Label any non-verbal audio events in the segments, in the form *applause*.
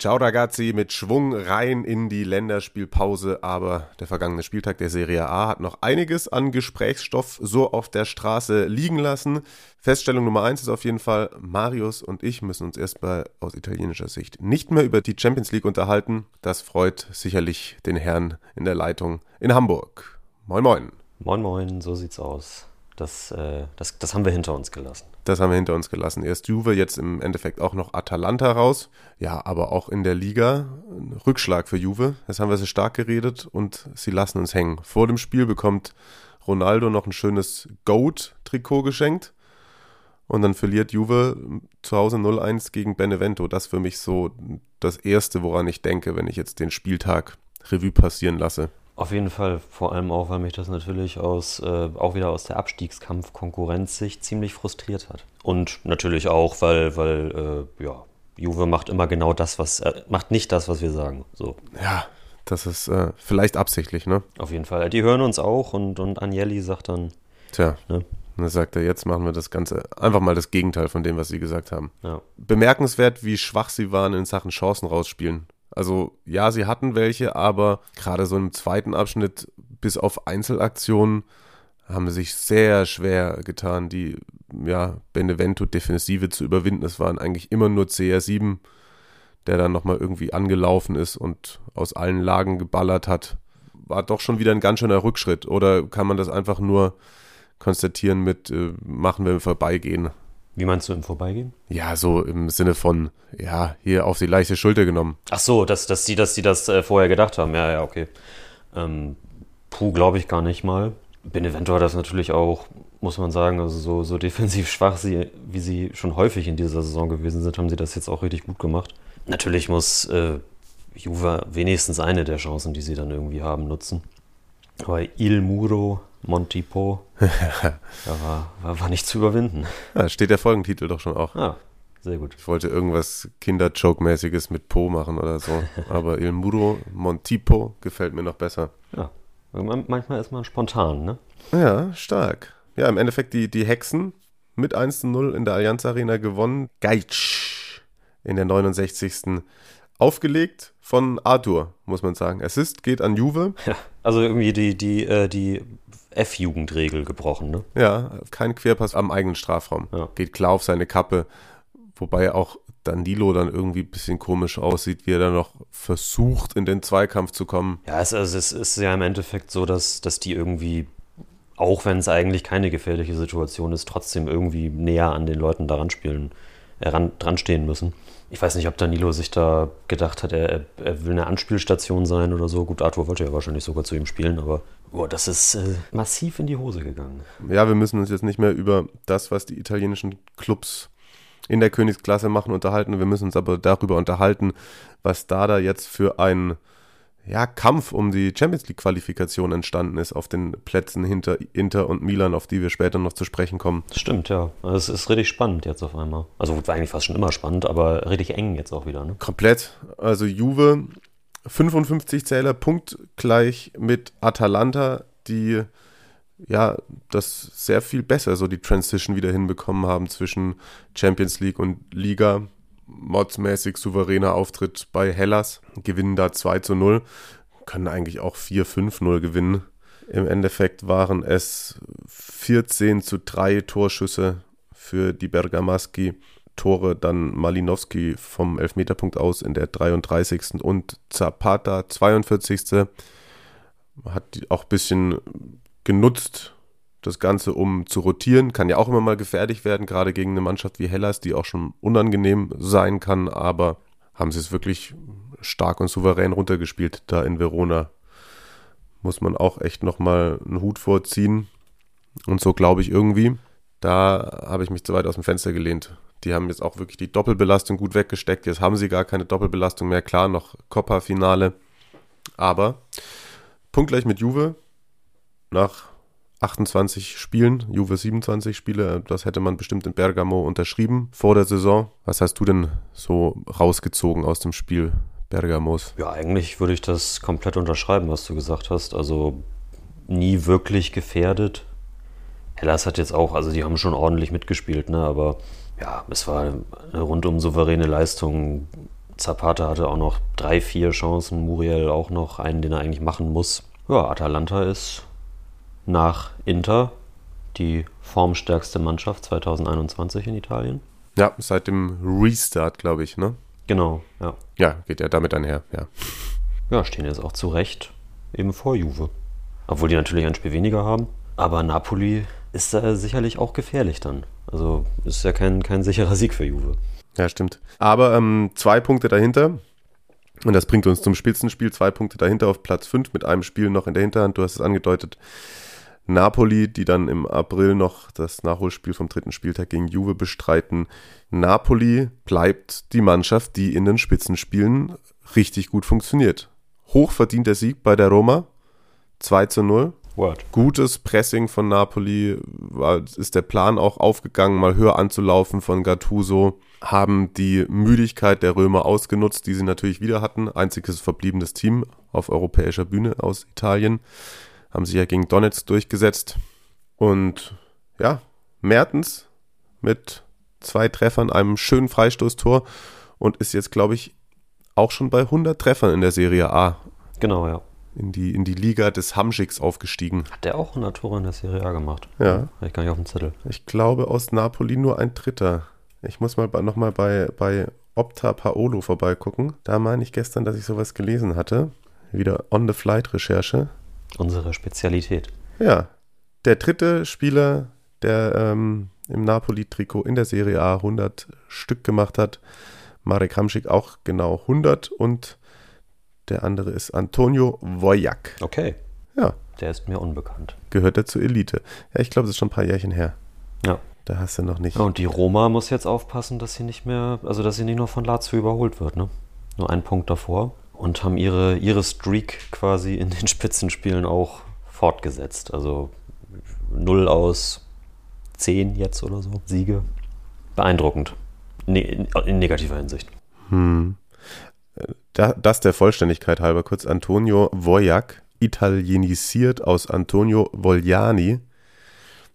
Ciao ragazzi, mit Schwung rein in die Länderspielpause, aber der vergangene Spieltag der Serie A hat noch einiges an Gesprächsstoff so auf der Straße liegen lassen. Feststellung Nummer eins ist auf jeden Fall, Marius und ich müssen uns erstmal aus italienischer Sicht nicht mehr über die Champions League unterhalten. Das freut sicherlich den Herrn in der Leitung in Hamburg. Moin moin. Moin moin, so sieht's aus. Das, äh, das, das haben wir hinter uns gelassen. Das haben wir hinter uns gelassen. Erst Juve, jetzt im Endeffekt auch noch Atalanta raus. Ja, aber auch in der Liga ein Rückschlag für Juve. Jetzt haben wir sie stark geredet und sie lassen uns hängen. Vor dem Spiel bekommt Ronaldo noch ein schönes Goat-Trikot geschenkt. Und dann verliert Juve zu Hause 0-1 gegen Benevento. Das für mich so das Erste, woran ich denke, wenn ich jetzt den Spieltag Revue passieren lasse. Auf jeden Fall, vor allem auch, weil mich das natürlich aus, äh, auch wieder aus der Abstiegskampf-Konkurrenzsicht ziemlich frustriert hat. Und natürlich auch, weil, weil äh, ja, Juve macht immer genau das, was, äh, macht nicht das, was wir sagen. So. Ja, das ist äh, vielleicht absichtlich, ne? Auf jeden Fall. Die hören uns auch und, und Agnelli sagt dann, Tja, ne? dann sagt er, jetzt machen wir das Ganze einfach mal das Gegenteil von dem, was sie gesagt haben. Ja. Bemerkenswert, wie schwach sie waren in Sachen Chancen rausspielen. Also ja, sie hatten welche, aber gerade so im zweiten Abschnitt bis auf Einzelaktionen haben sie sich sehr schwer getan, die ja, Benevento-Defensive zu überwinden. Es waren eigentlich immer nur CR7, der dann nochmal irgendwie angelaufen ist und aus allen Lagen geballert hat. War doch schon wieder ein ganz schöner Rückschritt. Oder kann man das einfach nur konstatieren mit äh, machen, wenn wir vorbeigehen? Wie meinst du im Vorbeigehen? Ja, so im Sinne von, ja, hier auf die leichte Schulter genommen. Ach so, dass, dass sie, dass sie das äh, vorher gedacht haben. Ja, ja, okay. Ähm, puh, glaube ich gar nicht mal. Benevento hat das natürlich auch, muss man sagen, also so, so *laughs* defensiv schwach, sie, wie sie schon häufig in dieser Saison gewesen sind, haben sie das jetzt auch richtig gut gemacht. Natürlich muss äh, Juve wenigstens eine der Chancen, die sie dann irgendwie haben, nutzen. Aber Il Muro Montipo *laughs* ja, war, war, war nicht zu überwinden. Ja, steht der Folgentitel doch schon auch. Ah, sehr gut. Ich wollte irgendwas Kinder-Joke-mäßiges mit Po machen oder so. *laughs* Aber Il Muro Montipo gefällt mir noch besser. Ja, manchmal ist man spontan, ne? Ja, stark. Ja, im Endeffekt die, die Hexen mit 1 zu 0 in der Allianz Arena gewonnen. Geitsch in der 69. Aufgelegt von Arthur, muss man sagen. Assist geht an Juve. Ja, also irgendwie die, die, äh, die F-Jugendregel gebrochen, ne? Ja, kein Querpass am eigenen Strafraum. Ja. Geht klar auf seine Kappe. Wobei auch Danilo dann irgendwie ein bisschen komisch aussieht, wie er dann noch versucht, in den Zweikampf zu kommen. Ja, es, also es ist ja im Endeffekt so, dass, dass die irgendwie, auch wenn es eigentlich keine gefährliche Situation ist, trotzdem irgendwie näher an den Leuten daran spielen, äh, ran, dran stehen müssen. Ich weiß nicht, ob Danilo sich da gedacht hat, er, er will eine Anspielstation sein oder so. Gut, Arthur wollte ja wahrscheinlich sogar zu ihm spielen, aber boah, das ist äh, massiv in die Hose gegangen. Ja, wir müssen uns jetzt nicht mehr über das, was die italienischen Clubs in der Königsklasse machen, unterhalten. Wir müssen uns aber darüber unterhalten, was da da jetzt für ein ja, Kampf um die Champions League Qualifikation entstanden ist auf den Plätzen hinter Inter und Milan, auf die wir später noch zu sprechen kommen. Stimmt, ja. Es ist richtig spannend jetzt auf einmal. Also war eigentlich fast schon immer spannend, aber richtig eng jetzt auch wieder. Ne? Komplett. Also Juve 55 Zähler punktgleich mit Atalanta, die ja das sehr viel besser so die Transition wieder hinbekommen haben zwischen Champions League und Liga modsmäßig souveräner Auftritt bei Hellas, gewinnen da 2 zu 0, können eigentlich auch 4-5-0 gewinnen. Im Endeffekt waren es 14 zu 3 Torschüsse für die Bergamaschi. Tore dann Malinowski vom Elfmeterpunkt aus in der 33. und Zapata 42. Hat auch ein bisschen genutzt, das Ganze, um zu rotieren, kann ja auch immer mal gefährlich werden, gerade gegen eine Mannschaft wie Hellas, die auch schon unangenehm sein kann, aber haben sie es wirklich stark und souverän runtergespielt da in Verona. Muss man auch echt nochmal einen Hut vorziehen. Und so glaube ich irgendwie, da habe ich mich zu weit aus dem Fenster gelehnt. Die haben jetzt auch wirklich die Doppelbelastung gut weggesteckt. Jetzt haben sie gar keine Doppelbelastung mehr. Klar, noch Coppa-Finale. Aber punktgleich mit Juve nach 28 Spielen, Juve 27 Spiele, das hätte man bestimmt in Bergamo unterschrieben vor der Saison. Was hast du denn so rausgezogen aus dem Spiel Bergamos? Ja, eigentlich würde ich das komplett unterschreiben, was du gesagt hast. Also nie wirklich gefährdet. Hellas hat jetzt auch, also die haben schon ordentlich mitgespielt, ne? aber ja, es war eine rundum souveräne Leistung. Zapata hatte auch noch drei, vier Chancen, Muriel auch noch einen, den er eigentlich machen muss. Ja, Atalanta ist nach Inter die formstärkste Mannschaft 2021 in Italien. Ja, seit dem Restart, glaube ich, ne? Genau, ja. Ja, geht ja damit einher, ja. Ja, stehen jetzt auch zu Recht eben vor Juve. Obwohl die natürlich ein Spiel weniger haben. Aber Napoli ist da sicherlich auch gefährlich dann. Also ist ja kein, kein sicherer Sieg für Juve. Ja, stimmt. Aber ähm, zwei Punkte dahinter. Und das bringt uns zum Spitzenspiel. Zwei Punkte dahinter auf Platz 5 mit einem Spiel noch in der Hinterhand. Du hast es angedeutet. Napoli, die dann im April noch das Nachholspiel vom dritten Spieltag gegen Juve bestreiten. Napoli bleibt die Mannschaft, die in den Spitzenspielen richtig gut funktioniert. Hochverdienter Sieg bei der Roma. 2 zu 0. Word. Gutes Pressing von Napoli, ist der Plan auch aufgegangen, mal höher anzulaufen von Gattuso, haben die Müdigkeit der Römer ausgenutzt, die sie natürlich wieder hatten. Einziges verbliebenes Team auf europäischer Bühne aus Italien haben sich ja gegen Donetsk durchgesetzt. Und ja, Mertens mit zwei Treffern, einem schönen Freistoßtor und ist jetzt, glaube ich, auch schon bei 100 Treffern in der Serie A. Genau, ja. In die, in die Liga des Hamschiks aufgestiegen. Hat der auch 100 Tore in der Serie A gemacht? Ja. Habe ich gar nicht auf dem Zettel. Ich glaube aus Napoli nur ein Dritter. Ich muss mal nochmal bei, bei Opta Paolo vorbeigucken. Da meine ich gestern, dass ich sowas gelesen hatte. Wieder On-the-Flight-Recherche. Unsere Spezialität. Ja, der dritte Spieler, der ähm, im Napoli-Trikot in der Serie A 100 Stück gemacht hat. Marek Hamsik auch genau 100 und der andere ist Antonio Wojak. Okay. Ja. Der ist mir unbekannt. Gehört er zur Elite. Ja, ich glaube, das ist schon ein paar Jährchen her. Ja. Da hast du noch nicht. Ja, und die Roma muss jetzt aufpassen, dass sie nicht mehr, also dass sie nicht nur von Lazio überholt wird, ne? Nur ein Punkt davor. Und haben ihre, ihre Streak quasi in den *laughs* Spitzenspielen auch fortgesetzt. Also 0 aus 10 jetzt oder so. Siege. Beeindruckend. Ne in negativer Hinsicht. Hm. Da, das der Vollständigkeit halber kurz. Antonio Wojak, italienisiert aus Antonio Vogliani,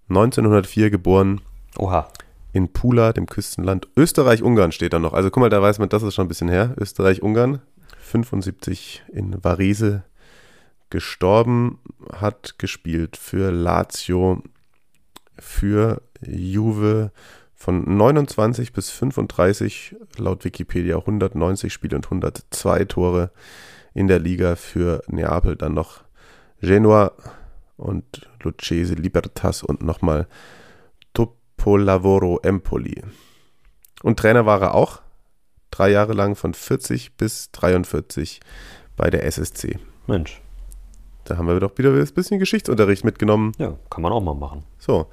1904 geboren. Oha. In Pula, dem Küstenland. Österreich-Ungarn steht da noch. Also guck mal, da weiß man, das ist schon ein bisschen her. Österreich-Ungarn. 75 in Varese gestorben, hat gespielt für Lazio, für Juve von 29 bis 35, laut Wikipedia 190 Spiele und 102 Tore in der Liga für Neapel, dann noch Genua und Lucchese Libertas und nochmal Topolavoro Empoli. Und Trainer war er auch drei Jahre lang von 40 bis 43 bei der SSC. Mensch. Da haben wir doch wieder ein bisschen Geschichtsunterricht mitgenommen. Ja, kann man auch mal machen. So.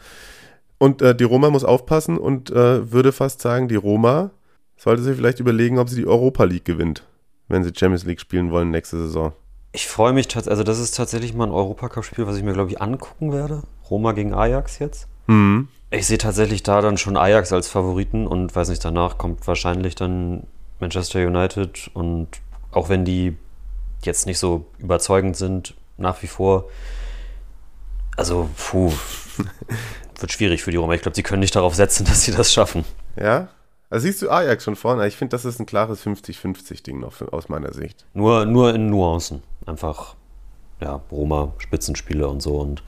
Und äh, die Roma muss aufpassen und äh, würde fast sagen, die Roma sollte sich vielleicht überlegen, ob sie die Europa League gewinnt, wenn sie Champions League spielen wollen nächste Saison. Ich freue mich tatsächlich, also das ist tatsächlich mal ein Europacup-Spiel, was ich mir, glaube ich, angucken werde. Roma gegen Ajax jetzt. Mhm. Ich sehe tatsächlich da dann schon Ajax als Favoriten und weiß nicht, danach kommt wahrscheinlich dann Manchester United und auch wenn die jetzt nicht so überzeugend sind, nach wie vor, also puh, *laughs* wird schwierig für die Roma. Ich glaube, sie können nicht darauf setzen, *laughs* dass sie das schaffen. Ja? Also siehst du Ajax schon vorne? Ich finde, das ist ein klares 50-50-Ding noch für, aus meiner Sicht. Nur, nur in Nuancen. Einfach, ja, Roma, Spitzenspiele und so. Und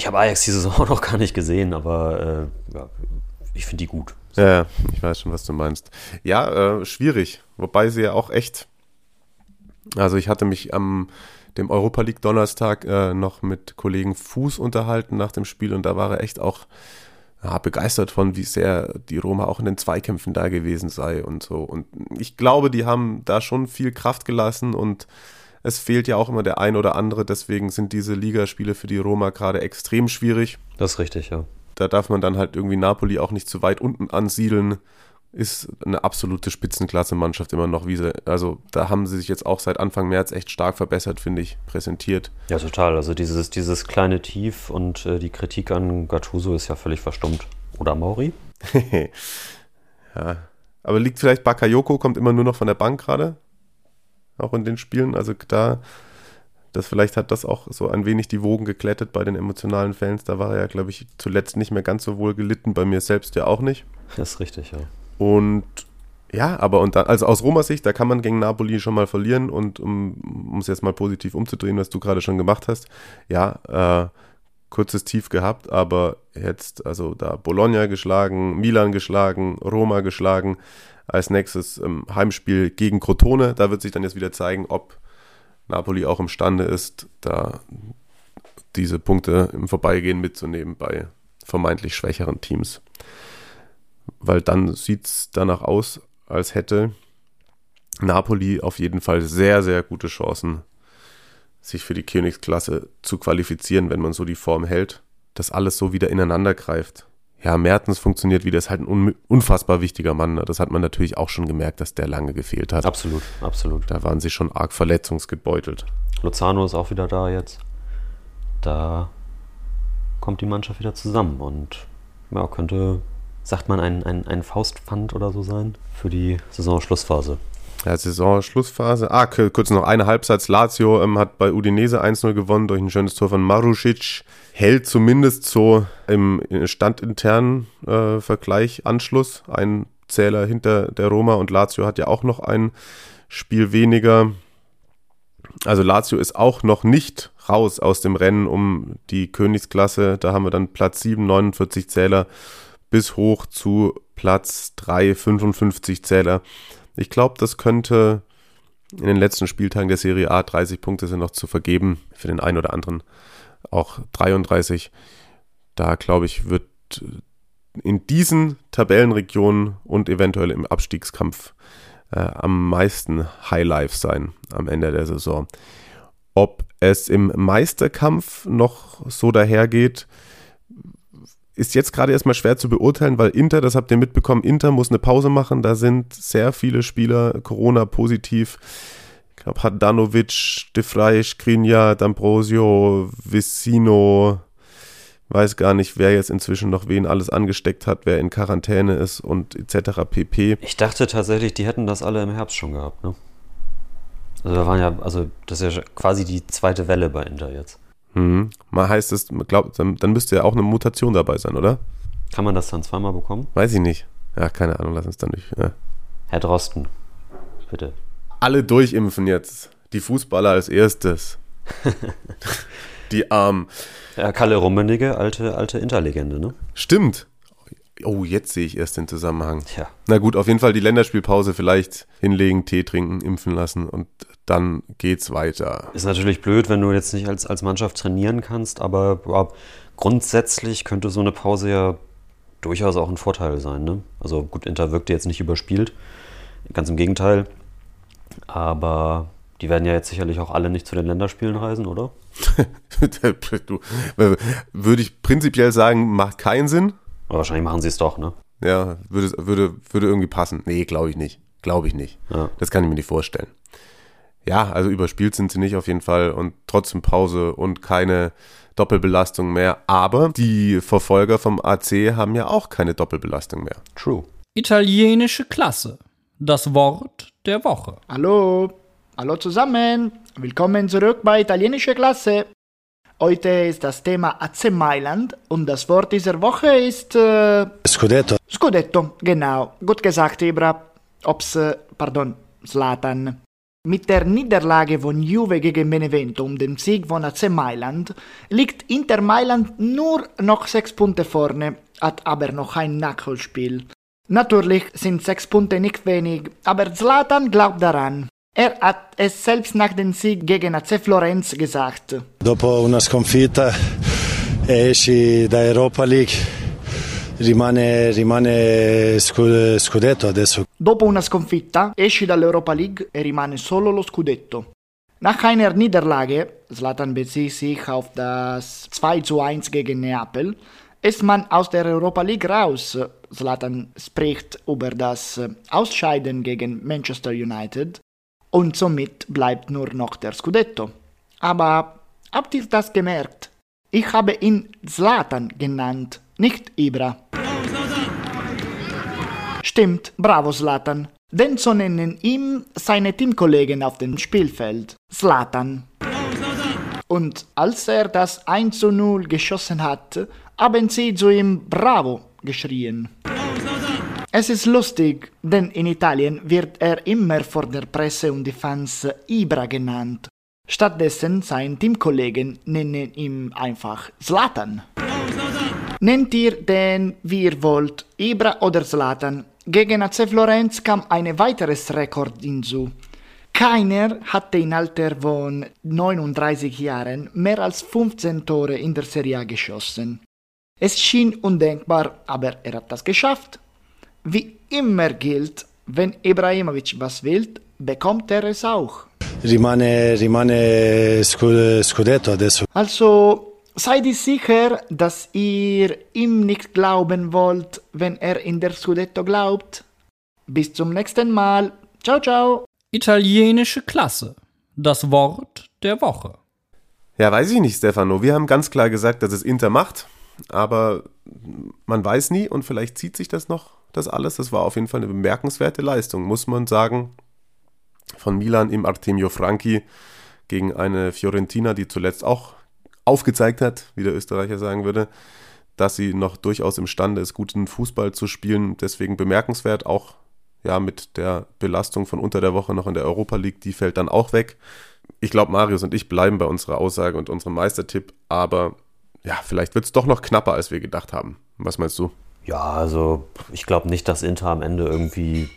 ich habe Ajax diese *laughs* Saison noch gar nicht gesehen, aber äh, ja, ich finde die gut. So. Ja, ich weiß schon, was du meinst. Ja, äh, schwierig. Wobei sie ja auch echt. Also ich hatte mich am dem Europa League Donnerstag äh, noch mit Kollegen Fuß unterhalten nach dem Spiel und da war er echt auch ja, begeistert von, wie sehr die Roma auch in den Zweikämpfen da gewesen sei und so. Und ich glaube, die haben da schon viel Kraft gelassen und es fehlt ja auch immer der ein oder andere, deswegen sind diese Ligaspiele für die Roma gerade extrem schwierig. Das ist richtig, ja. da darf man dann halt irgendwie Napoli auch nicht zu weit unten ansiedeln. Ist eine absolute Spitzenklasse-Mannschaft immer noch, wie sie, also da haben sie sich jetzt auch seit Anfang März echt stark verbessert, finde ich, präsentiert. Ja, total. Also dieses, dieses kleine Tief und äh, die Kritik an Gattuso ist ja völlig verstummt. Oder Mauri? *laughs* ja. Aber liegt vielleicht Bakayoko, kommt immer nur noch von der Bank gerade? Auch in den Spielen. Also da das vielleicht hat das auch so ein wenig die Wogen geklettet bei den emotionalen Fans. Da war er ja, glaube ich, zuletzt nicht mehr ganz so wohl gelitten, bei mir selbst ja auch nicht. Das ist richtig, ja. Und ja, aber und dann, also aus Romas Sicht, da kann man gegen Napoli schon mal verlieren und um es jetzt mal positiv umzudrehen, was du gerade schon gemacht hast, ja, äh, kurzes Tief gehabt, aber jetzt, also da Bologna geschlagen, Milan geschlagen, Roma geschlagen, als nächstes ähm, Heimspiel gegen Crotone, da wird sich dann jetzt wieder zeigen, ob Napoli auch imstande ist, da diese Punkte im Vorbeigehen mitzunehmen bei vermeintlich schwächeren Teams. Weil dann sieht es danach aus, als hätte Napoli auf jeden Fall sehr, sehr gute Chancen, sich für die Königsklasse zu qualifizieren, wenn man so die Form hält, dass alles so wieder ineinander greift ja, Mertens funktioniert wieder, ist halt ein unfassbar wichtiger Mann. Ne? Das hat man natürlich auch schon gemerkt, dass der lange gefehlt hat. Absolut, absolut. Da waren sie schon arg verletzungsgebeutelt. Lozano ist auch wieder da jetzt. Da kommt die Mannschaft wieder zusammen und ja, könnte, sagt man, ein, ein, ein Faustpfand oder so sein für die Saisonschlussphase. Ja, Saisonschlussphase. Ah, kurz noch eine Halbsatz. Lazio ähm, hat bei Udinese 1-0 gewonnen durch ein schönes Tor von Marusic. Hält zumindest so im standinternen äh, Vergleich Anschluss. Ein Zähler hinter der Roma und Lazio hat ja auch noch ein Spiel weniger. Also Lazio ist auch noch nicht raus aus dem Rennen um die Königsklasse. Da haben wir dann Platz 7, 49 Zähler bis hoch zu Platz 3, 55 Zähler. Ich glaube, das könnte in den letzten Spieltagen der Serie A 30 Punkte sind noch zu vergeben, für den einen oder anderen auch 33. Da glaube ich, wird in diesen Tabellenregionen und eventuell im Abstiegskampf äh, am meisten Highlife sein am Ende der Saison. Ob es im Meisterkampf noch so dahergeht, ist jetzt gerade erstmal schwer zu beurteilen, weil Inter, das habt ihr mitbekommen, Inter muss eine Pause machen. Da sind sehr viele Spieler Corona-positiv. Ich glaube, Hadanovic, De Frey, Skriniar, D'Ambrosio, Vicino, weiß gar nicht, wer jetzt inzwischen noch wen alles angesteckt hat, wer in Quarantäne ist und etc. pp. Ich dachte tatsächlich, die hätten das alle im Herbst schon gehabt, ne? Also da waren ja, also das ist ja quasi die zweite Welle bei Inter jetzt. Mhm. Mal heißt es, glaub, dann, dann müsste ja auch eine Mutation dabei sein, oder? Kann man das dann zweimal bekommen? Weiß ich nicht. Ja, keine Ahnung, lass uns dann nicht. Ja. Herr Drosten, bitte. Alle durchimpfen jetzt. Die Fußballer als erstes. *laughs* Die Armen. Ja, Kalle Rummenigge, alte, alte Interlegende, ne? Stimmt. Oh, jetzt sehe ich erst den Zusammenhang. Ja. Na gut, auf jeden Fall die Länderspielpause vielleicht hinlegen, Tee trinken, impfen lassen und dann geht's weiter. Ist natürlich blöd, wenn du jetzt nicht als, als Mannschaft trainieren kannst, aber ja, grundsätzlich könnte so eine Pause ja durchaus auch ein Vorteil sein. Ne? Also gut, Inter wirkte jetzt nicht überspielt, ganz im Gegenteil. Aber die werden ja jetzt sicherlich auch alle nicht zu den Länderspielen reisen, oder? *laughs* du, würde ich prinzipiell sagen, macht keinen Sinn. Aber wahrscheinlich machen sie es doch, ne? Ja, würde, würde, würde irgendwie passen. Nee, glaube ich nicht. Glaube ich nicht. Ja. Das kann ich mir nicht vorstellen. Ja, also überspielt sind sie nicht auf jeden Fall und trotzdem Pause und keine Doppelbelastung mehr. Aber die Verfolger vom AC haben ja auch keine Doppelbelastung mehr. True. Italienische Klasse. Das Wort der Woche. Hallo, hallo zusammen. Willkommen zurück bei Italienische Klasse. Heute ist das Thema AC Mailand und das Wort dieser Woche ist äh, Scudetto. Scudetto. Genau, gut gesagt, Ibra. Ops, äh, pardon, Slatan. Mit der Niederlage von Juve gegen Benevento und dem Sieg von AC Mailand liegt Inter Mailand nur noch sechs Punkte vorne, hat aber noch ein Nachholspiel. Natürlich sind sechs Punkte nicht wenig, aber Zlatan glaubt daran. Er hat es selbst nach dem Sieg gegen AC Florenz gesagt. Dopo una sconfitta esci da Europa League rimane, rimane scudetto adesso. Dopo una sconfitta esci dall'Europa League e rimane solo lo Scudetto. Nach einer Niederlage, Zlatan bezieht sich auf das 2 zu 1 gegen Neapel, ist man aus der Europa League raus. Zlatan spricht über das Ausscheiden gegen Manchester United und somit bleibt nur noch der Scudetto. Aber habt ihr das gemerkt? Ich habe ihn Zlatan genannt, nicht Ibra. Stimmt, bravo Zlatan. Denn so nennen ihm seine Teamkollegen auf dem Spielfeld Zlatan. Und als er das 1 zu 0 geschossen hat, haben sie zu ihm Bravo geschrien. Es ist lustig, denn in Italien wird er immer vor der Presse und die Fans Ibra genannt. Stattdessen seine Teamkollegen nennen ihn einfach Zlatan. Nennt ihr den, wie ihr wollt, Ibra oder Zlatan. Gegen AC Florenz kam ein weiteres Rekord hinzu. Keiner hatte im Alter von 39 Jahren mehr als 15 Tore in der Serie A geschossen. Es schien undenkbar, aber er hat das geschafft. Wie immer gilt, wenn Ibrahimovic was will, bekommt er es auch. Rimane, rimane Scudetto adesso. Also seid ihr sicher, dass ihr ihm nicht glauben wollt, wenn er in der Scudetto glaubt? Bis zum nächsten Mal. Ciao, ciao. Italienische Klasse. Das Wort der Woche. Ja, weiß ich nicht, Stefano. Wir haben ganz klar gesagt, dass es Inter macht, aber man weiß nie und vielleicht zieht sich das noch, das alles. Das war auf jeden Fall eine bemerkenswerte Leistung, muss man sagen. Von Milan im Artemio Franchi gegen eine Fiorentina, die zuletzt auch aufgezeigt hat, wie der Österreicher sagen würde, dass sie noch durchaus imstande ist, guten Fußball zu spielen. Deswegen bemerkenswert, auch ja, mit der Belastung von unter der Woche noch in der Europa League, die fällt dann auch weg. Ich glaube, Marius und ich bleiben bei unserer Aussage und unserem Meistertipp, aber ja, vielleicht wird es doch noch knapper, als wir gedacht haben. Was meinst du? Ja, also ich glaube nicht, dass Inter am Ende irgendwie,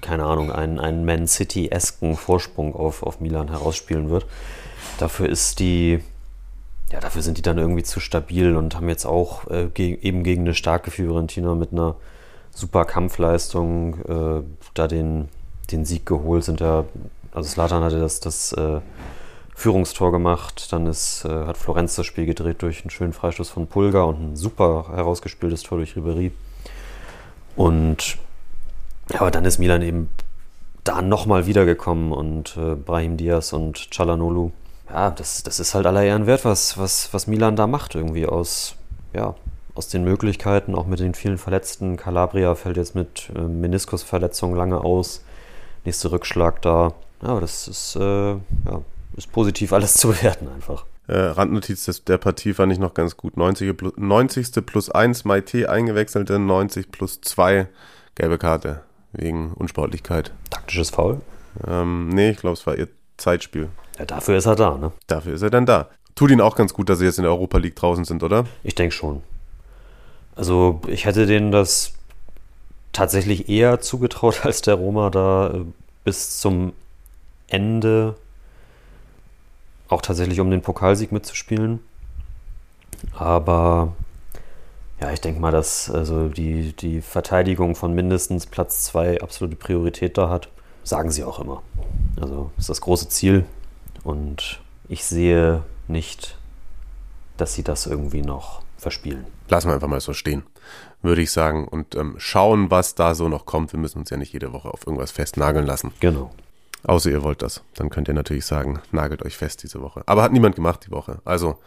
keine Ahnung, einen, einen Man City-esken Vorsprung auf, auf Milan herausspielen wird. Dafür ist die, ja, dafür sind die dann irgendwie zu stabil und haben jetzt auch äh, ge eben gegen eine starke Fiorentina mit einer super Kampfleistung äh, da den, den Sieg geholt. Sind ja, also Slatan hatte das, das äh, Führungstor gemacht, dann ist, äh, hat Florenz das Spiel gedreht durch einen schönen Freistoß von Pulga und ein super herausgespieltes Tor durch Ribery. Und ja, aber dann ist Milan eben da nochmal wiedergekommen und äh, Brahim Diaz und Chalanolu. Ja, das, das ist halt aller Ehren wert, was, was, was Milan da macht, irgendwie aus, ja, aus den Möglichkeiten, auch mit den vielen Verletzten. Calabria fällt jetzt mit äh, Meniskusverletzung lange aus. Nächster Rückschlag da. Ja, das ist, äh, ja, ist positiv alles zu bewerten einfach. Äh, Randnotiz des, der Partie fand ich noch ganz gut. 90. Plus, 90. plus 1 Maite eingewechselte, 90 plus 2 gelbe Karte wegen Unsportlichkeit. Taktisches Foul? Ähm, nee, ich glaube, es war ihr Zeitspiel. Ja, dafür ist er da, ne? Dafür ist er dann da. Tut ihn auch ganz gut, dass sie jetzt in der Europa League draußen sind, oder? Ich denke schon. Also ich hätte denen das tatsächlich eher zugetraut, *laughs* als der Roma da äh, bis zum Ende auch tatsächlich um den Pokalsieg mitzuspielen. Aber ja, ich denke mal, dass also die, die Verteidigung von mindestens Platz 2 absolute Priorität da hat. Sagen sie auch immer. Also ist das große Ziel. Und ich sehe nicht, dass sie das irgendwie noch verspielen. Lassen wir einfach mal so stehen, würde ich sagen. Und ähm, schauen, was da so noch kommt. Wir müssen uns ja nicht jede Woche auf irgendwas festnageln lassen. Genau. Außer ihr wollt das. Dann könnt ihr natürlich sagen, nagelt euch fest diese Woche. Aber hat niemand gemacht die Woche. Also.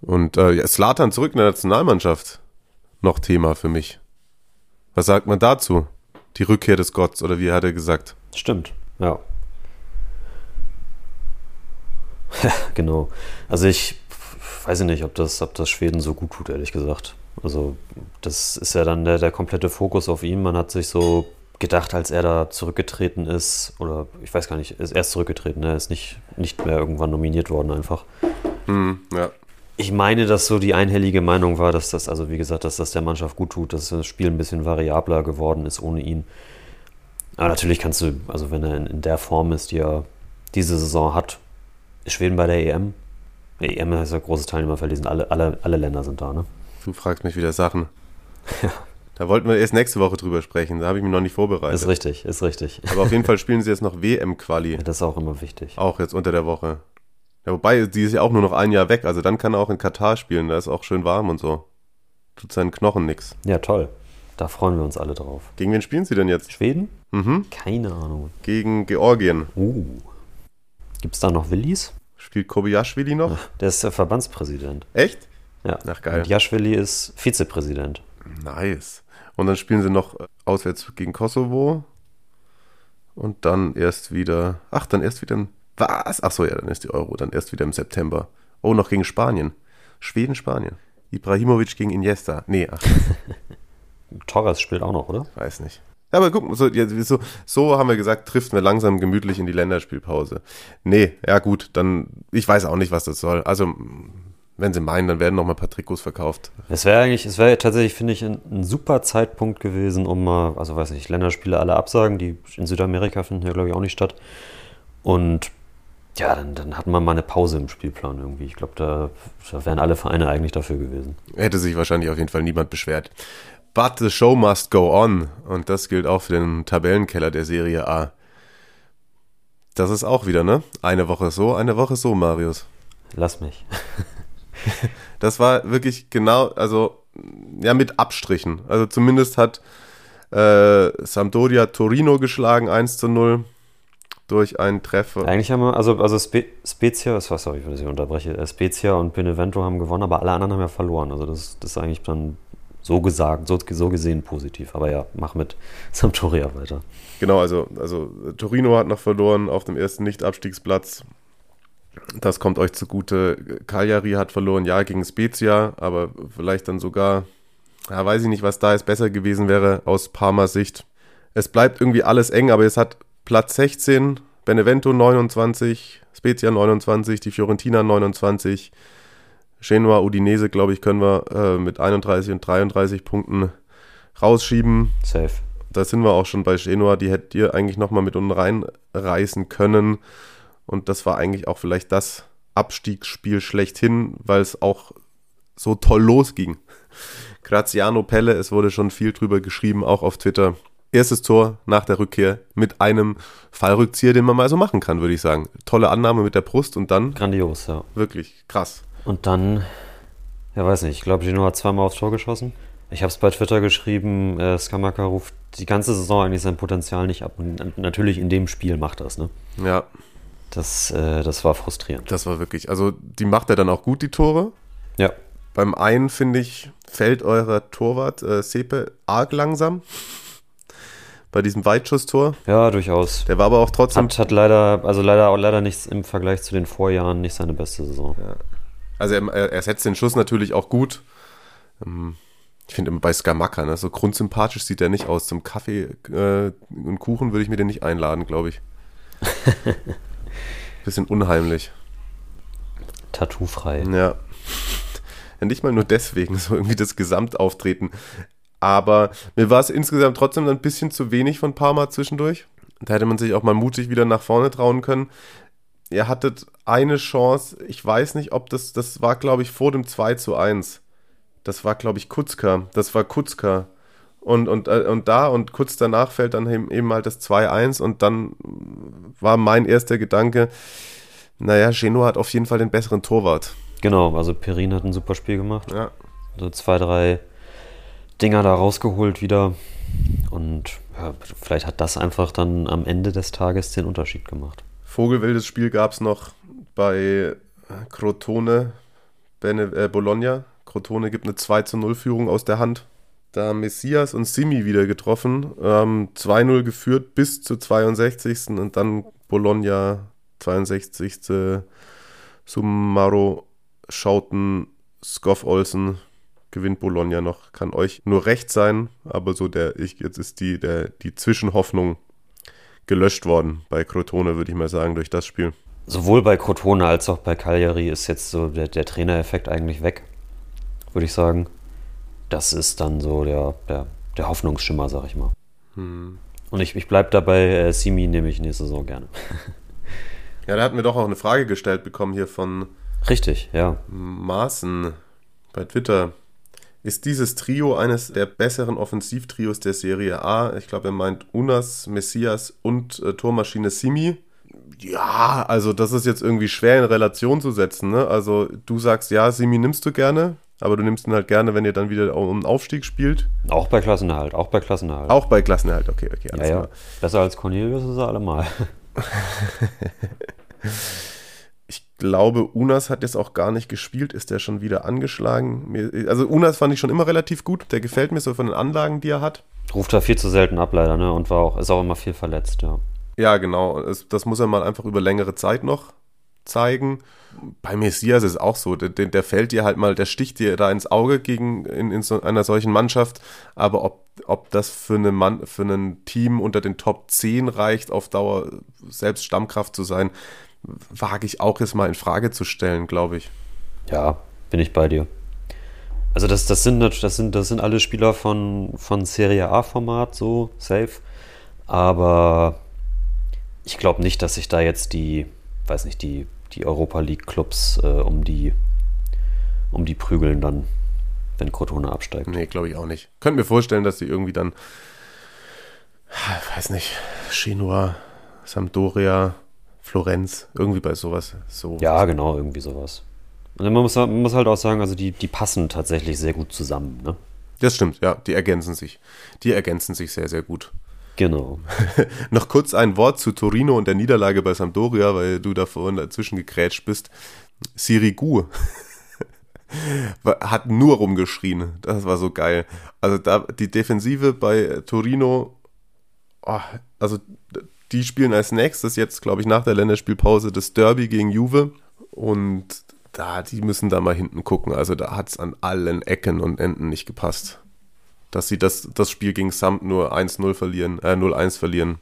Und äh, Slatan zurück in der Nationalmannschaft. Noch Thema für mich. Was sagt man dazu? Die Rückkehr des Gotts, oder wie hat er gesagt? Stimmt, ja. *laughs* genau. Also ich weiß nicht, ob das, ob das Schweden so gut tut, ehrlich gesagt. Also das ist ja dann der, der komplette Fokus auf ihn. Man hat sich so gedacht, als er da zurückgetreten ist, oder ich weiß gar nicht, ist erst zurückgetreten, er ist nicht, nicht mehr irgendwann nominiert worden einfach. Hm, ja. Ich meine, dass so die einhellige Meinung war, dass das, also wie gesagt, dass das der Mannschaft gut tut, dass das Spiel ein bisschen variabler geworden ist ohne ihn. Aber natürlich kannst du, also wenn er in, in der Form ist, die er diese Saison hat, ist Schweden bei der EM. Die EM ist ja großes Teilnehmerfeld, die sind alle, alle, alle Länder sind da, ne? Du fragst mich wieder Sachen. Ja. *laughs* Da wollten wir erst nächste Woche drüber sprechen. Da habe ich mich noch nicht vorbereitet. Ist richtig, ist richtig. *laughs* Aber auf jeden Fall spielen sie jetzt noch WM-Quali. Ja, das ist auch immer wichtig. Auch jetzt unter der Woche. Ja, wobei, die ist ja auch nur noch ein Jahr weg. Also dann kann er auch in Katar spielen. Da ist auch schön warm und so. tut seinen Knochen nix. Ja, toll. Da freuen wir uns alle drauf. Gegen wen spielen sie denn jetzt? Schweden? Mhm. Keine Ahnung. Gegen Georgien. Uh. Gibt es da noch Willis? Spielt Kobiaschwili noch? Der ist der Verbandspräsident. Echt? Ja. Ach, geil. Und Jaschwili ist Vizepräsident. Nice. Und dann spielen sie noch auswärts gegen Kosovo. Und dann erst wieder. Ach, dann erst wieder im. Was? Ach so, ja, dann ist die Euro. Dann erst wieder im September. Oh, noch gegen Spanien. Schweden, Spanien. Ibrahimovic gegen Iniesta. Nee, ach, *laughs* Torres spielt auch noch, oder? weiß nicht. Ja, aber guck, so, so, so haben wir gesagt, trifft wir langsam gemütlich in die Länderspielpause. Nee, ja gut, dann, ich weiß auch nicht, was das soll. Also, wenn sie meinen, dann werden noch mal ein paar Trikots verkauft. Es wäre eigentlich, es wäre tatsächlich, finde ich, ein, ein super Zeitpunkt gewesen, um mal, also weiß nicht, Länderspiele alle absagen, die in Südamerika finden ja, glaube ich, auch nicht statt. Und ja, dann, dann hat man mal eine Pause im Spielplan irgendwie. Ich glaube, da, da wären alle Vereine eigentlich dafür gewesen. Hätte sich wahrscheinlich auf jeden Fall niemand beschwert. But the show must go on. Und das gilt auch für den Tabellenkeller der Serie A. Das ist auch wieder, ne? Eine Woche so, eine Woche so, Marius. Lass mich. *laughs* *laughs* Das war wirklich genau, also ja, mit Abstrichen. Also zumindest hat äh, Sampdoria Torino geschlagen, 1 zu 0 durch einen Treffer. Eigentlich haben wir, also, also Spe Spezia, das war, sorry, wenn ich unterbreche, äh, Spezia und Benevento haben gewonnen, aber alle anderen haben ja verloren. Also das, das ist eigentlich dann so gesagt, so, so gesehen positiv. Aber ja, mach mit *laughs* Sampdoria weiter. Genau, also, also Torino hat noch verloren auf dem ersten Nicht-Abstiegsplatz. Das kommt euch zugute. Cagliari hat verloren, ja, gegen Spezia, aber vielleicht dann sogar, ja, weiß ich nicht, was da jetzt besser gewesen wäre aus Parmas Sicht. Es bleibt irgendwie alles eng, aber es hat Platz 16, Benevento 29, Spezia 29, die Fiorentina 29, Genua, Udinese, glaube ich, können wir äh, mit 31 und 33 Punkten rausschieben. Safe. Da sind wir auch schon bei Genua, die hättet ihr eigentlich nochmal mit unten reinreißen können. Und das war eigentlich auch vielleicht das Abstiegsspiel schlechthin, weil es auch so toll losging. *laughs* Graziano Pelle, es wurde schon viel drüber geschrieben, auch auf Twitter. Erstes Tor nach der Rückkehr mit einem Fallrückzieher, den man mal so machen kann, würde ich sagen. Tolle Annahme mit der Brust und dann Grandios, ja. wirklich krass. Und dann, ja weiß nicht, ich glaube, Gino hat zweimal aufs Tor geschossen. Ich habe es bei Twitter geschrieben, äh, Skamaka ruft die ganze Saison eigentlich sein Potenzial nicht ab. Und natürlich in dem Spiel macht er es, ne? Ja, Das, äh, das war frustrierend. das war wirklich, also die macht er dann auch gut, die Tore. Ja. Beim einen, finde ich, fällt eurer Torwart äh, Sepe arg langsam. Bei diesem Weitschusstor. Ja, durchaus. Der war aber auch trotzdem Hat, hat leider, also leider auch leider nichts im Vergleich zu den Vorjahren nicht seine beste Saison. Also er, er, er setzt den Schuss natürlich auch gut. Ähm, Ich finde immer bei Skamaka, ne, so grundsympathisch sieht er nicht aus. Zum Kaffee äh, und Kuchen würde ich mir den nicht einladen, glaube ich. *laughs* Bisschen unheimlich. Tattoo-frei. Ja. ja. Nicht mal nur deswegen, *laughs* so irgendwie das Gesamtauftreten. Aber mir war es insgesamt trotzdem ein bisschen zu wenig von Parma zwischendurch. Da hätte man sich auch mal mutig wieder nach vorne trauen können. Ihr hattet eine Chance, ich weiß nicht, ob das, das war, glaube ich, vor dem 2 zu 1. Das war, glaube ich, Kutzka. Das war Kutzka. Und, und, äh, und da und kurz danach fällt dann eben, halt das 2-1 und dann war mein erster Gedanke, naja, Genoa hat auf jeden Fall den besseren Torwart. Genau, also Perin hat ein super Spiel gemacht. Ja. So zwei, drei Dinger da rausgeholt wieder. Und ja, vielleicht hat das einfach dann am Ende des Tages den Unterschied gemacht. Vogelwildes Spiel gab es noch bei Crotone, Bene, äh, Bologna. Crotone gibt eine 2 zu 0 Führung aus der Hand. Da Messias und Simi wieder getroffen, ähm, 2-0 geführt bis zur 62. und dann Bologna 62. Summaro Schauten, Skoff Olsen gewinnt Bologna noch. Kann euch nur recht sein, aber so der, ich, jetzt ist die, der, die Zwischenhoffnung gelöscht worden bei Crotone, würde ich mal sagen, durch das Spiel. Sowohl bei Crotone als auch bei Cagliari ist jetzt so der, der Trainereffekt eigentlich weg, würde ich sagen. Das ist dann so der, der, der Hoffnungsschimmer, sag ich mal. Und ich, ich bleibe dabei, äh, Simi nehme ich nächste Saison gerne. Ja, da hatten wir doch auch eine Frage gestellt bekommen hier von Richtig, ja. Maaßen bei Twitter. Ist dieses Trio eines der besseren Offensivtrios der Serie A? Ich glaube, er meint Unas, Messias und äh, Tormaschine Simi. Ja, also das ist jetzt irgendwie schwer in Relation zu setzen. Ne? Also du sagst, ja, Simi nimmst du gerne. Aber du nimmst ihn halt gerne, wenn ihr dann wieder um einen Aufstieg spielt. Auch bei Klassenerhalt, auch bei Klassenerhalt. Auch bei Klassenerhalt, okay, okay, ja, ja. Besser als Cornelius ist er allemal. *laughs* ich glaube, Unas hat jetzt auch gar nicht gespielt, ist der schon wieder angeschlagen. Also Unas fand ich schon immer relativ gut, der gefällt mir so von den Anlagen, die er hat. Ruft er viel zu selten ab, leider, ne? Und war auch, ist auch immer viel verletzt, ja. Ja, genau. Das muss er mal einfach über längere Zeit noch zeigen. Bei Messias ist es auch so, der, der, fällt dir halt mal, der sticht dir da ins Auge gegen in, in so einer solchen Mannschaft, aber ob, ob das für, eine Mann, für ein Team unter den Top 10 reicht, auf Dauer selbst Stammkraft zu sein, wage ich auch jetzt mal in Frage zu stellen, glaube ich. Ja, bin ich bei dir. Also das, das, sind, das, sind, das sind alle Spieler von, von Serie A-Format, so safe. Aber ich glaube nicht, dass sich da jetzt die, weiß nicht, die die Europa League-Clubs äh, um, die, um die prügeln dann, wenn Crotone absteigt. Nee, glaube ich auch nicht. Könnte mir vorstellen, dass sie irgendwie dann, weiß nicht, Genua, Sampdoria, Florenz, irgendwie bei sowas. So. Ja, genau, irgendwie sowas. Und man muss, man muss halt auch sagen, also die, die passen tatsächlich sehr gut zusammen, ne? Das stimmt, ja, die ergänzen sich. Die ergänzen sich sehr, sehr gut. Genau. *laughs* Noch kurz ein Wort zu Torino und der Niederlage bei Sampdoria, weil du da vorhin dazwischen gegrätscht bist. Sirigu *laughs* hat nur rumgeschrien. Das war so geil. Also da die Defensive bei Torino, oh, also die spielen als nächstes jetzt, glaube ich, nach der Länderspielpause das Derby gegen Juve und da, die müssen da mal hinten gucken. Also da hat es an allen Ecken und Enden nicht gepasst dass sie das, das Spiel gegen Samt nur 1-0 verlieren, äh, 0-1 verlieren.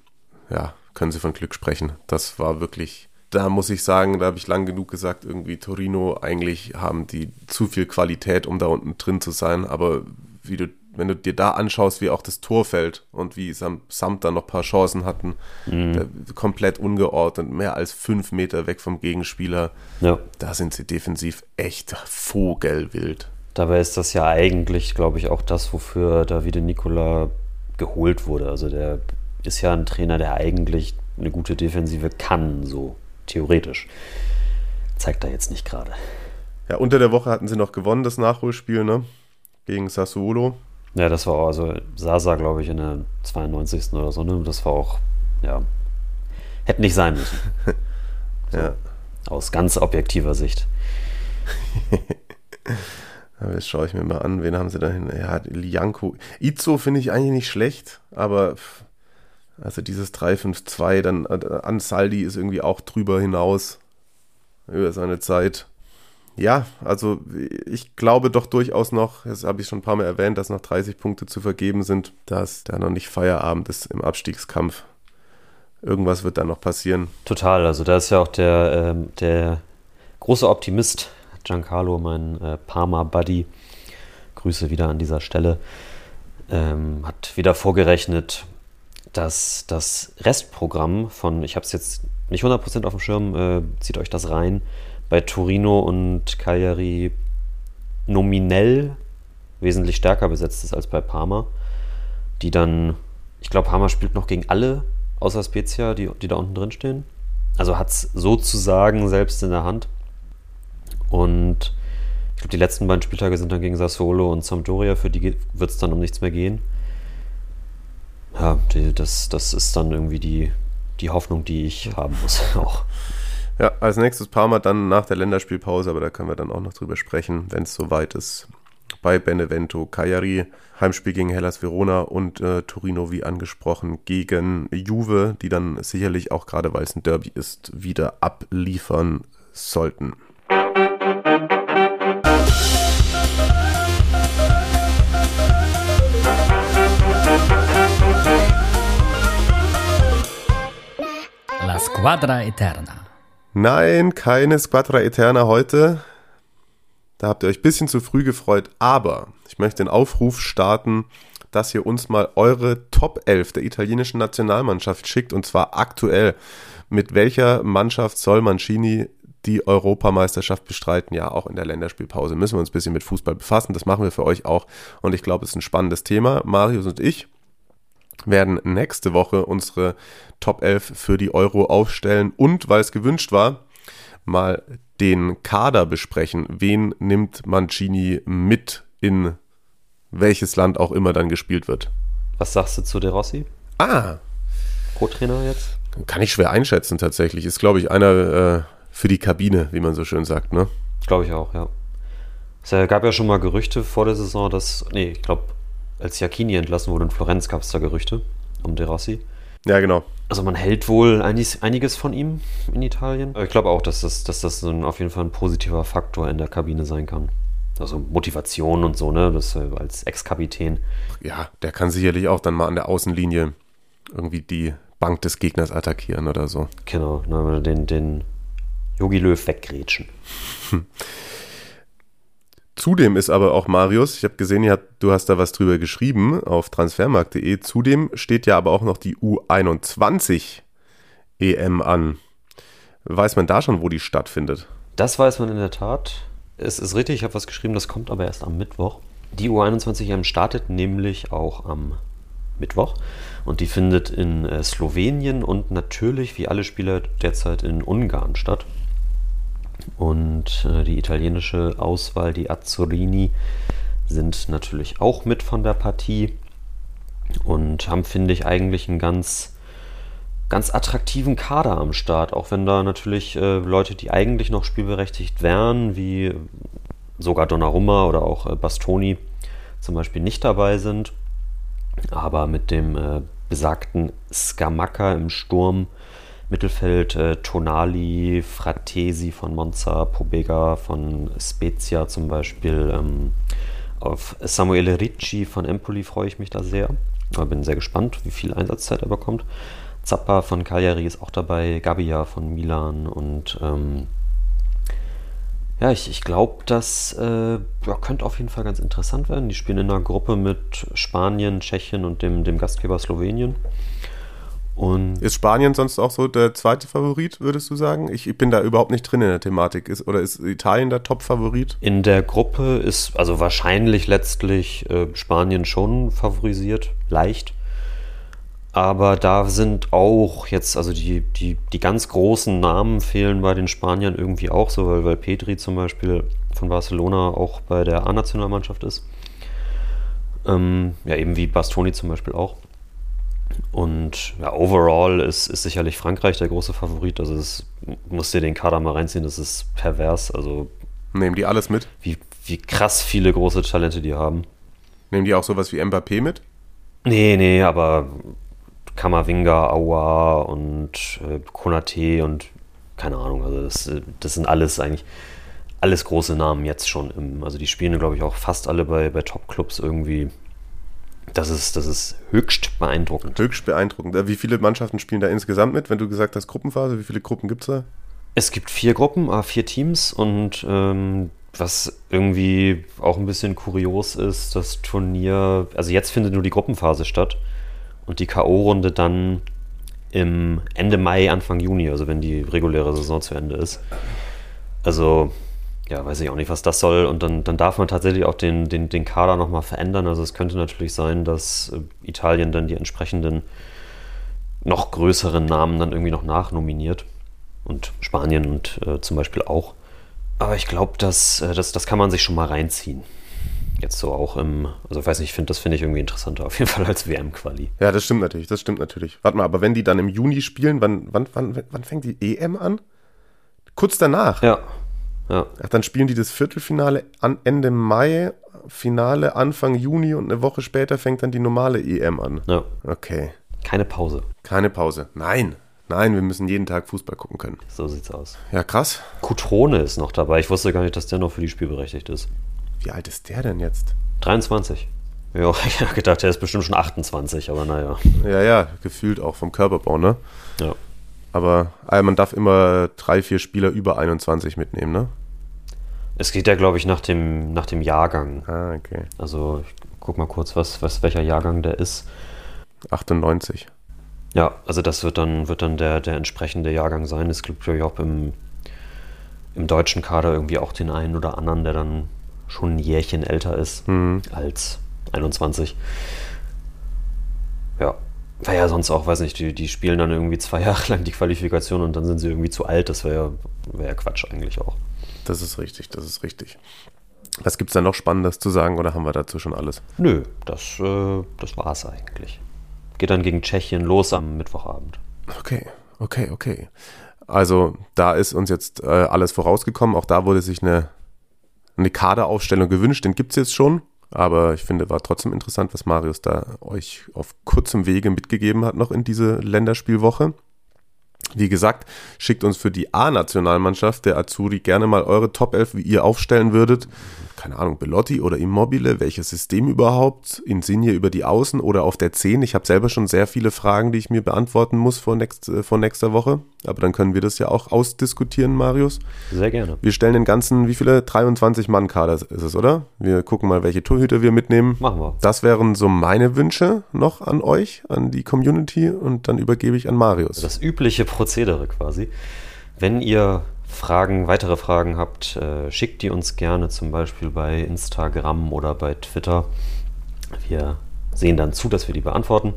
Ja, können sie von Glück sprechen. Das war wirklich, da muss ich sagen, da habe ich lang genug gesagt, irgendwie Torino, eigentlich haben die zu viel Qualität, um da unten drin zu sein. Aber wie du, wenn du dir da anschaust, wie auch das Tor fällt und wie Samt da noch ein paar Chancen hatten, mhm. komplett ungeordnet, mehr als fünf Meter weg vom Gegenspieler, ja. da sind sie defensiv echt vogelwild. Dabei ist das ja eigentlich, glaube ich, auch das, wofür Davide Nicola geholt wurde. Also der ist ja ein Trainer, der eigentlich eine gute Defensive kann, so theoretisch. Zeigt er jetzt nicht gerade. Ja, unter der Woche hatten sie noch gewonnen, das Nachholspiel, ne? Gegen Sassuolo. Ja, das war auch, also Sasa, glaube ich, in der 92. oder so, ne? Das war auch, ja, hätte nicht sein müssen. *laughs* So, ja. Aus ganz objektiver Sicht. *laughs* Das schaue ich mir mal an. Wen haben sie da hin? Ja, Lianco. Izzo finde ich eigentlich nicht schlecht, aber also dieses 3-5-2, dann äh, Ansaldi ist irgendwie auch drüber hinaus über seine Zeit. Ja, also ich glaube doch durchaus noch, das habe ich schon ein paar Mal erwähnt, dass noch 30 Punkte zu vergeben sind, dass da noch nicht Feierabend ist im Abstiegskampf. Irgendwas wird da noch passieren. Total, also da ist ja auch der, ähm, der große Optimist Giancarlo, mein äh, Parma-Buddy, Grüße wieder an dieser Stelle, ähm, hat wieder vorgerechnet, dass das Restprogramm von, ich habe es jetzt nicht 100% auf dem Schirm, äh, zieht euch das rein, bei Torino und Cagliari nominell wesentlich stärker besetzt ist als bei Parma, die dann, ich glaube, Parma spielt noch gegen alle außer Spezia, die, die da unten drin stehen. Also hat es sozusagen selbst in der Hand. Und ich glaube, die letzten beiden Spieltage sind dann gegen Sassuolo und Sampdoria, für die wird es dann um nichts mehr gehen. Ja, die, das, das ist dann irgendwie die, die Hoffnung, die ich haben muss *laughs* auch. Ja, als nächstes Parma dann nach der Länderspielpause, aber da können wir dann auch noch drüber sprechen, wenn es soweit ist. Bei Benevento, Cagliari, Heimspiel gegen Hellas Verona und äh, Torino, wie angesprochen, gegen Juve, die dann sicherlich auch gerade, weil es ein Derby ist, wieder abliefern sollten. Squadra Eterna. Nein, keine Squadra Eterna heute. Da habt ihr euch ein bisschen zu früh gefreut, aber ich möchte den Aufruf starten, dass ihr uns mal eure Top 11 der italienischen Nationalmannschaft schickt und zwar aktuell. Mit welcher Mannschaft soll Mancini die Europameisterschaft bestreiten? Ja, auch in der Länderspielpause müssen wir uns ein bisschen mit Fußball befassen. Das machen wir für euch auch und ich glaube, es ist ein spannendes Thema. Marius und ich werden nächste Woche unsere Top 11 für die Euro aufstellen und, weil es gewünscht war, mal den Kader besprechen. Wen nimmt Mancini mit in welches Land auch immer dann gespielt wird? Was sagst du zu De Rossi? Ah, Co-Trainer jetzt? kann ich schwer einschätzen tatsächlich. Ist, glaube ich, einer äh, für die Kabine, wie man so schön sagt, ne? Glaube ich auch, ja. Es äh, gab ja schon mal Gerüchte vor der Saison, dass, nee, ich glaube, als Jacchini entlassen wurde in Florenz, gab es da Gerüchte um De Rossi. Ja, genau. Also man hält wohl einiges, einiges von ihm in Italien. Aber ich glaube auch, dass das, dass das ein, auf jeden Fall ein positiver Faktor in der Kabine sein kann. Also Motivation und so, ne? Das äh, als Ex-Kapitän. Ja, der kann sicherlich auch dann mal an der Außenlinie irgendwie die Bank des Gegners attackieren oder so. Genau, ne, den, den Yogi Löw weggrätschen. *laughs* Zudem ist aber auch Marius, ich habe gesehen, du hast da was drüber geschrieben auf transfermarkt.de. Zudem steht ja aber auch noch die U21 EM an. Weiß man da schon, wo die stattfindet? Das weiß man in der Tat. Es ist richtig, ich habe was geschrieben, das kommt aber erst am Mittwoch. Die U21 EM startet nämlich auch am Mittwoch und die findet in äh, Slowenien und natürlich, wie alle Spieler derzeit in Ungarn statt. Und äh, die italienische Auswahl, die Azzorini, sind natürlich auch mit von der Partie und haben, finde ich, eigentlich einen ganz, ganz attraktiven Kader am Start, auch wenn da natürlich äh, Leute, die eigentlich noch spielberechtigt wären, wie sogar Donnarumma oder auch äh, Bastoni zum Beispiel nicht dabei sind. Aber mit dem äh, besagten Scamacca im Sturm, Mittelfeld äh, Tonali, Fratesi von Monza, Pobega von Spezia zum Beispiel. Ähm, auf Samuele Ricci von Empoli freue ich mich da sehr. Bin sehr gespannt, wie viel Einsatzzeit er bekommt. Zappa von Cagliari ist auch dabei, Gabbia von Milan und ähm, ja, ich, ich glaube, das äh, ja, könnte auf jeden Fall ganz interessant werden. Die spielen in einer Gruppe mit Spanien, Tschechien und dem, dem Gastgeber Slowenien. Und Ist Spanien sonst auch so der zweite Favorit, würdest du sagen? Ich, ich bin da überhaupt nicht drin in der Thematik. Ist, oder ist Italien der Top-Favorit? in der Gruppe ist also wahrscheinlich letztlich äh, Spanien schon favorisiert, leicht. Aber da sind auch jetzt, also die, die, die ganz großen Namen fehlen bei den Spaniern irgendwie auch so, weil, weil Pedri zum Beispiel von Barcelona auch bei der A-Nationalmannschaft ist. Ähm, ja, eben wie Bastoni zum Beispiel auch. Und ja, overall ist, ist sicherlich Frankreich der große Favorit. Also das musst dir den Kader mal reinziehen, das ist pervers. Also Nehmen die alles mit? wie, wie krass viele große Talente die haben. Nehmen die auch sowas wie Mbappé mit? Nee, nee, aber Kamavinga, Aua und äh, Konate und keine Ahnung, also das, äh, das sind alles eigentlich alles große Namen jetzt schon. Im, also die spielen, glaube ich, auch fast alle bei, bei Top-Clubs irgendwie. Das ist, das ist höchst beeindruckend. Höchst beeindruckend. Wie viele Mannschaften spielen da insgesamt mit? Wenn du gesagt hast Gruppenphase, wie viele Gruppen gibt es da? Es gibt vier Gruppen, äh, vier Teams und ähm, was irgendwie auch ein bisschen kurios ist, das Turnier, also jetzt findet nur die Gruppenphase statt und die K.O.-Runde dann im Ende Mai, Anfang Juni, also wenn die reguläre Saison zu Ende ist. Also, ja, weiß ich auch nicht, was das soll. Und dann, dann darf man tatsächlich auch den, den, den Kader nochmal verändern. Also es könnte natürlich sein, dass äh, Italien dann die entsprechenden noch größeren Namen dann irgendwie noch nachnominiert und Spanien und äh, zum Beispiel auch. Aber ich glaube, das, äh, das, das kann man sich schon mal reinziehen. Jetzt so auch im, also ich weiß nicht, ich finde, das finde ich irgendwie interessanter, *laughs* auf jeden Fall als WM-Quali. Ja, das stimmt natürlich, das stimmt natürlich. Warte mal, aber wenn die dann im Juni spielen, wann, wann, wann, wann fängt die EM an? Kurz danach. Ja. Ja. Ach, dann spielen die das Viertelfinale an Ende Mai, Finale Anfang Juni und eine Woche später fängt dann die normale EM an. ja. Okay. Keine Pause. Keine Pause. Nein. Nein, wir müssen jeden Tag Fußball gucken können. So sieht's aus. Ja, krass. Cutrone ist noch dabei. Ich wusste gar nicht, dass der noch für die Spiel berechtigt ist. Wie alt ist der denn jetzt? 23. Ja, *laughs* ich habe gedacht, der ist bestimmt schon 28, aber naja. Ja, ja, gefühlt auch vom Körperbau, ne? Ja. Aber äh, man darf immer drei, vier Spieler über 21 mitnehmen, ne? Es geht ja, glaube ich, nach dem, nach dem Jahrgang. Ah, okay. Also, ich guck mal kurz, was, was, welcher Jahrgang der ist. 98. Ja, also das wird dann, wird dann der, der entsprechende Jahrgang sein. Es gibt, glaube ich, auch im, im deutschen Kader irgendwie auch den einen oder anderen, der dann schon ein Jährchen älter ist als 21. Ja. War ja sonst auch, weiß nicht, die, die spielen dann irgendwie zwei *laughs* Jahre lang die Qualifikation und dann sind sie irgendwie zu alt. Das wäre ja, wär ja Quatsch eigentlich auch. Das ist richtig, das ist richtig. Was gibt es da noch Spannendes zu sagen oder haben wir dazu schon alles? Nö, das, äh, das war's eigentlich. Geht dann gegen Tschechien los am Mittwochabend. Okay, okay, okay. Also da ist uns jetzt äh, alles vorausgekommen. Auch da wurde sich eine, eine Kaderaufstellung gewünscht. Den gibt es jetzt schon. Aber ich finde, war trotzdem interessant, was Marius da euch auf kurzem Wege mitgegeben hat noch in diese Länderspielwoche. Wie gesagt, schickt uns für die A-Nationalmannschaft der Azuri gerne mal eure Top 11, wie ihr aufstellen würdet keine Ahnung, Belotti oder Immobile, welches System überhaupt, Insigne über die Außen oder auf der 10. Ich habe selber schon sehr viele Fragen, die ich mir beantworten muss vor, next, äh, vor nächster Woche, aber dann können wir das ja auch ausdiskutieren, Marius. Sehr gerne. Wir stellen den ganzen, wie viele? 23 Mann-Kader ist es, oder? Wir gucken mal, welche Torhüter wir mitnehmen. Machen wir. Das wären so meine Wünsche noch an euch, an die Community und dann übergebe ich an Marius. Das übliche Prozedere quasi. Wenn ihr Fragen, weitere Fragen habt, äh, schickt die uns gerne zum Beispiel bei Instagram oder bei Twitter. Wir sehen dann zu, dass wir die beantworten.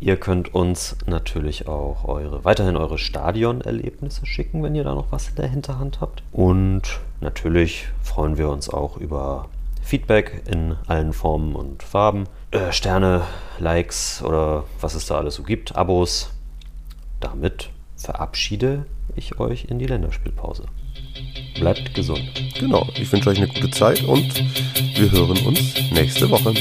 Ihr könnt uns natürlich auch eure, weiterhin eure Stadionerlebnisse schicken, wenn ihr da noch was in der Hinterhand habt. Und natürlich freuen wir uns auch über Feedback in allen Formen und Farben. Äh, Sterne, Likes oder was es da alles so gibt, Abos. Damit verabschiede ich euch in die Länderspielpause. Bleibt gesund. Genau, ich wünsche euch eine gute Zeit und wir hören uns nächste Woche.